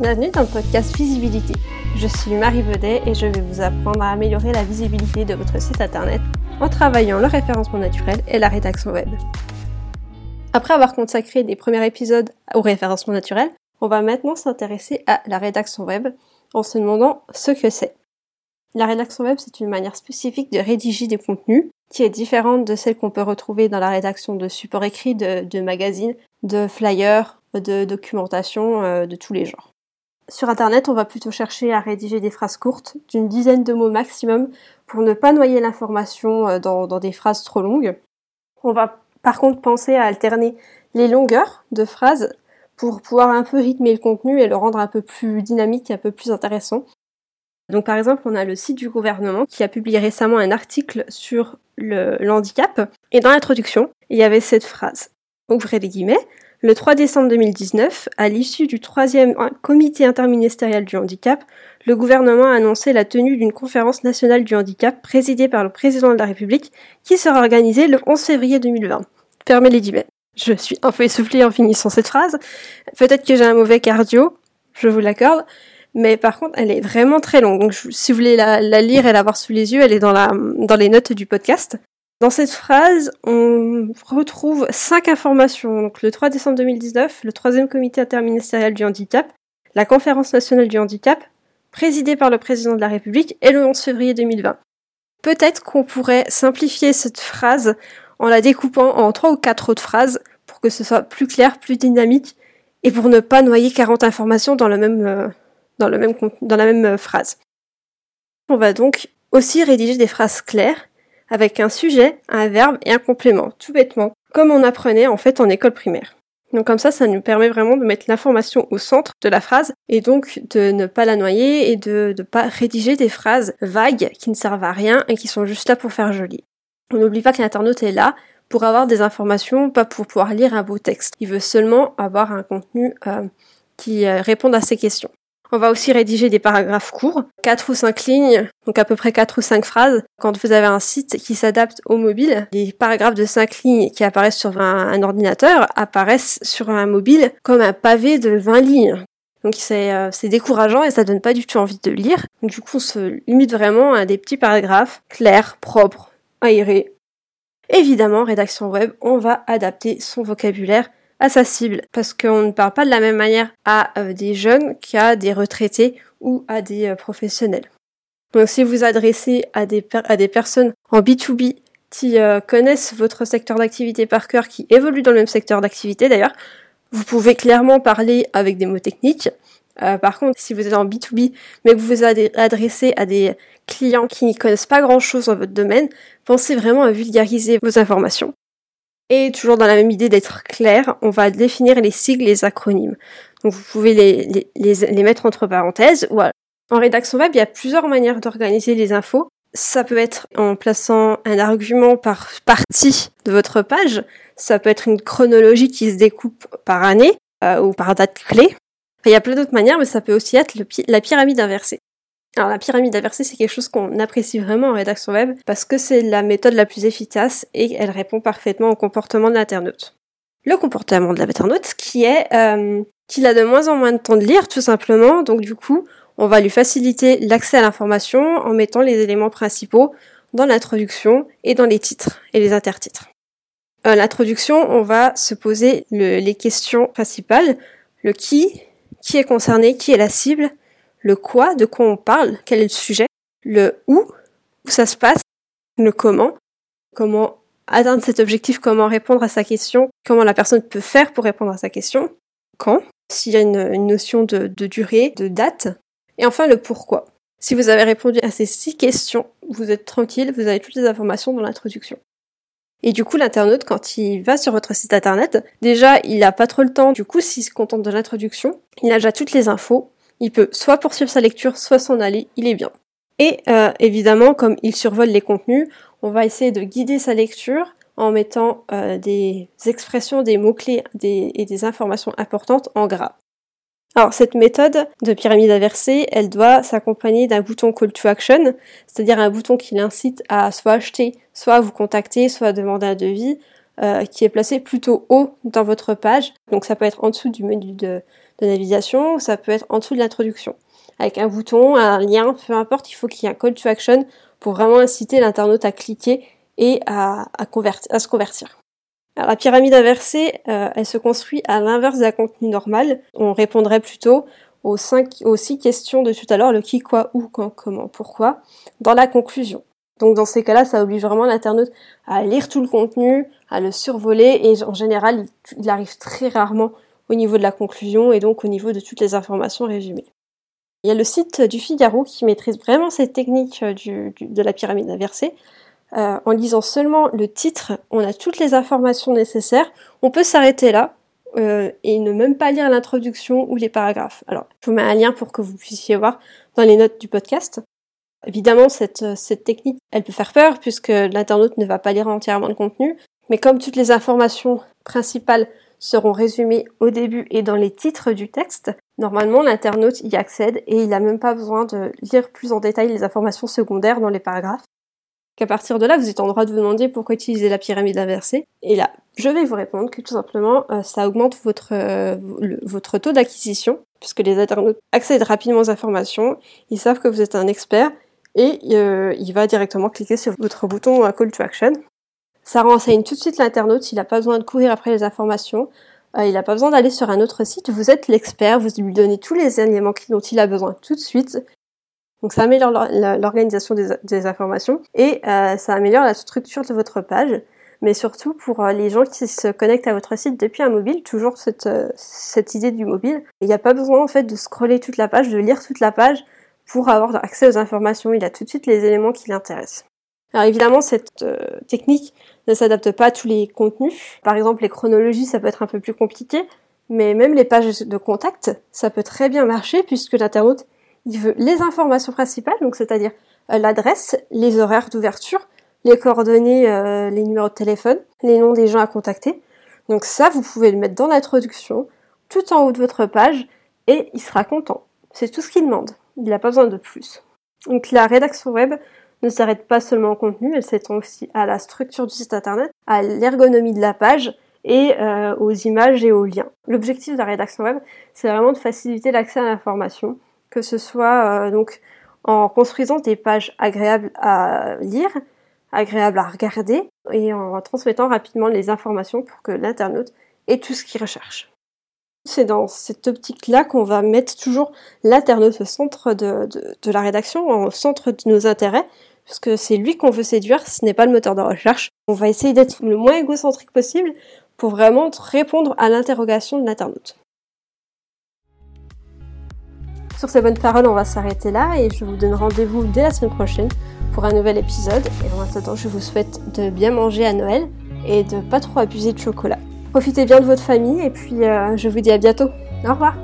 Bienvenue dans le podcast Visibilité. Je suis Marie Baudet et je vais vous apprendre à améliorer la visibilité de votre site internet en travaillant le référencement naturel et la rédaction web. Après avoir consacré des premiers épisodes au référencement naturel, on va maintenant s'intéresser à la rédaction web en se demandant ce que c'est. La rédaction web, c'est une manière spécifique de rédiger des contenus qui est différente de celle qu'on peut retrouver dans la rédaction de supports écrits, de, magazines, de flyers, de documentation euh, de tous les genres. Sur Internet, on va plutôt chercher à rédiger des phrases courtes, d'une dizaine de mots maximum, pour ne pas noyer l'information euh, dans, des phrases trop longues. On va par contre penser à alterner les longueurs de phrases pour pouvoir un peu rythmer le contenu et le rendre un peu plus dynamique un peu plus intéressant. Donc par exemple, on a le site du gouvernement qui a publié récemment un article sur le, handicap et dans l'introduction, il y avait cette phrase. Ouvrez les guillemets. Le 3 décembre 2019, à l'issue du troisième comité interministériel du handicap, le gouvernement a annoncé la tenue d'une conférence nationale du handicap présidée par le président de la République qui sera organisée le 11 février 2020. Fermez les guillemets. Je suis un peu essoufflée en finissant cette phrase. Peut-être que j'ai un mauvais cardio, je vous l'accorde, mais par contre, elle est vraiment très longue. Donc, si vous voulez la, lire et la voir sous les yeux, elle est dans, la, dans les notes du podcast. Dans cette phrase, on retrouve cinq informations. Donc, le 3 décembre 2019, le troisième comité interministériel du handicap, la conférence nationale du handicap, présidée par le président de la République, et le 11 février 2020. Peut-être qu'on pourrait simplifier cette phrase en la découpant en trois ou quatre autres phrases pour que ce soit plus clair, plus dynamique, et pour ne pas noyer 40 informations euh, dans la même euh, phrase. On va donc aussi rédiger des phrases claires avec un sujet, un verbe et un complément, tout bêtement, comme on apprenait en fait en école primaire. Donc comme ça, ça nous permet vraiment de mettre l'information au centre de la phrase et donc de ne pas la noyer et de ne pas rédiger des phrases vagues qui ne servent à rien et qui sont juste là pour faire joli. On n'oublie pas que l'internaute est là pour avoir des informations, pas pour pouvoir lire un beau texte. Il veut seulement avoir un contenu euh, qui euh, réponde à ses questions. On va aussi rédiger des paragraphes courts, 4 ou 5 lignes, donc à peu près 4 ou 5 phrases. Quand vous avez un site qui s'adapte au mobile, les paragraphes de 5 lignes qui apparaissent sur un, ordinateur apparaissent sur un mobile comme un pavé de 20 lignes. Donc euh, c'est décourageant et ça donne pas du tout envie de lire. Donc du coup on se limite vraiment à des petits paragraphes clairs, propres, aérés. Évidemment, rédaction web, on va adapter son vocabulaire à sa cible parce qu'on ne parle pas de la même manière à euh, des jeunes qu'à des retraités ou à des euh, professionnels. Donc si vous adressez à des, à des personnes en B2B qui euh, connaissent votre secteur d'activité par cœur, qui évoluent dans le même secteur d'activité d'ailleurs, vous pouvez clairement parler avec des mots techniques. par contre, si vous êtes en B2B, mais que vous vous adressez à des clients qui n'y connaissent pas grand-chose dans votre domaine, pensez vraiment à vulgariser vos informations. Et toujours dans la même idée d'être clair, on va définir les sigles, les acronymes. Donc vous pouvez les, mettre entre parenthèses. En rédaction web, il y a plusieurs manières d'organiser les infos. Ça peut être en plaçant un argument par partie de votre page. Ça peut être une chronologie qui se découpe par année euh, ou par date clé. il y a plein d'autres manières, mais ça peut aussi être la pyramide inversée. Alors la pyramide inversée, c'est quelque chose qu'on apprécie vraiment en rédaction web parce que c'est la méthode la plus efficace et elle répond parfaitement au comportement de l'internaute. Le comportement de l'internaute qui est euh, qu'il a de moins en moins de temps de lire tout simplement, donc du coup on va lui faciliter l'accès à l'information en mettant les éléments principaux dans l'introduction et dans les titres et les intertitres. Euh, l'introduction, on va se poser les questions principales, le qui, qui est concerné, qui est la cible, le quoi, de quoi on parle, quel est le sujet, le où, où ça se passe, le comment, comment atteindre cet objectif, comment répondre à sa question, comment la personne peut faire pour répondre à sa question, quand, s'il y a une, notion de, de, durée, de date, et enfin le pourquoi. Si vous avez répondu à ces six questions, vous êtes tranquille, vous avez toutes les informations dans l'introduction. Et du coup, l'internaute, quand il va sur votre site internet, déjà, il n'a pas trop le temps. Du coup, s'il se contente de l'introduction, il a déjà toutes les infos il peut soit poursuivre sa lecture, soit s'en aller, il est bien. Et euh, évidemment, comme il survole les contenus, on va essayer de guider sa lecture en mettant euh, des expressions, des mots-clés et des informations importantes en gras. Alors cette méthode de pyramide inversée, elle doit s'accompagner d'un bouton call to action, c'est-à-dire un bouton qui l'incite à soit acheter, soit vous contacter, soit demander un devis, euh, qui est placé plutôt haut dans votre page. Donc ça peut être en dessous du menu de, de navigation, ça peut être en dessous de l'introduction. Avec un bouton, un lien, peu importe, il faut qu'il y ait un call to action pour vraiment inciter l'internaute à cliquer et à, à se convertir. Alors, la pyramide inversée, euh, elle se construit à l'inverse d'un contenu normal. On répondrait plutôt aux, cinq, aux six questions de tout à l'heure, le qui, quoi, où, quand, comment, pourquoi, dans la conclusion. Donc dans ces cas-là, ça oblige vraiment l'internaute à lire tout le contenu, à le survoler, et en général, il, arrive très rarement au niveau de la conclusion et donc au niveau de toutes les informations résumées. Il y a le site du Figaro qui maîtrise vraiment cette technique euh, de la pyramide inversée. Euh, en lisant seulement le titre, on a toutes les informations nécessaires. On peut s'arrêter là euh, et ne même pas lire l'introduction ou les paragraphes. Alors, je vous mets un lien pour que vous puissiez voir dans les notes du podcast. Évidemment, cette, cette technique, elle peut faire peur puisque l'internaute ne va pas lire entièrement le contenu. Mais comme toutes les informations principales seront résumées au début et dans les titres du texte, normalement l'internaute y accède et il n'a même pas besoin de lire plus en détail les informations secondaires dans les paragraphes. Qu'à partir de là, vous êtes en droit de vous demander pourquoi utiliser la pyramide inversée. Et là, je vais vous répondre que tout simplement, euh, ça augmente votre, euh, votre taux d'acquisition, puisque les internautes accèdent rapidement aux informations, ils savent que vous êtes un expert, et euh, il va directement cliquer sur votre bouton Call to Action. Ça renseigne tout de suite l'internaute, il n'a pas besoin de courir après les informations, euh, il n'a pas besoin d'aller sur un autre site, vous êtes l'expert, vous lui donnez tous les éléments dont il a besoin tout de suite. Donc ça améliore l'organisation des, informations et euh, ça améliore la structure de votre page. Mais surtout pour les gens qui se connectent à votre site depuis un mobile, toujours cette, cette idée du mobile. Il n'y a pas besoin en fait de scroller toute la page, de lire toute la page pour avoir accès aux informations. Il a tout de suite les éléments qui l'intéressent. Alors évidemment, cette euh, technique ne s'adapte pas à tous les contenus. Par exemple, les chronologies, ça peut être un peu plus compliqué, mais même les pages de contact, ça peut très bien marcher puisque l'internaute, il veut les informations principales, donc c'est-à-dire euh, l'adresse, les horaires d'ouverture, les coordonnées, euh, les numéros de téléphone, les noms des gens à contacter. Donc ça, vous pouvez le mettre dans l'introduction, tout en haut de votre page, et il sera content. C'est tout ce qu'il demande. Il n'a pas besoin de plus. Donc la rédaction web ne s'arrête pas seulement au contenu, elle s'étend aussi à la structure du site internet, à l'ergonomie de la page et euh, aux images et aux liens. L'objectif de la rédaction web, c'est vraiment de faciliter l'accès à l'information, que ce soit euh, donc en construisant des pages agréables à lire, agréables à regarder et en transmettant rapidement les informations pour que l'internaute ait tout ce qu'il recherche. C'est dans cette optique-là qu'on va mettre toujours l'internaute au centre de, la rédaction, au centre de nos intérêts, puisque c'est lui qu'on veut séduire, ce n'est pas le moteur de recherche. On va essayer d'être le moins égocentrique possible pour vraiment répondre à l'interrogation de l'internaute. Sur ces bonnes paroles, on va s'arrêter là et je vous donne rendez-vous dès la semaine prochaine pour un nouvel épisode. Et en attendant, je vous souhaite de bien manger à Noël et de pas trop abuser de chocolat. Profitez bien de votre famille et puis euh, je vous dis à bientôt. Au revoir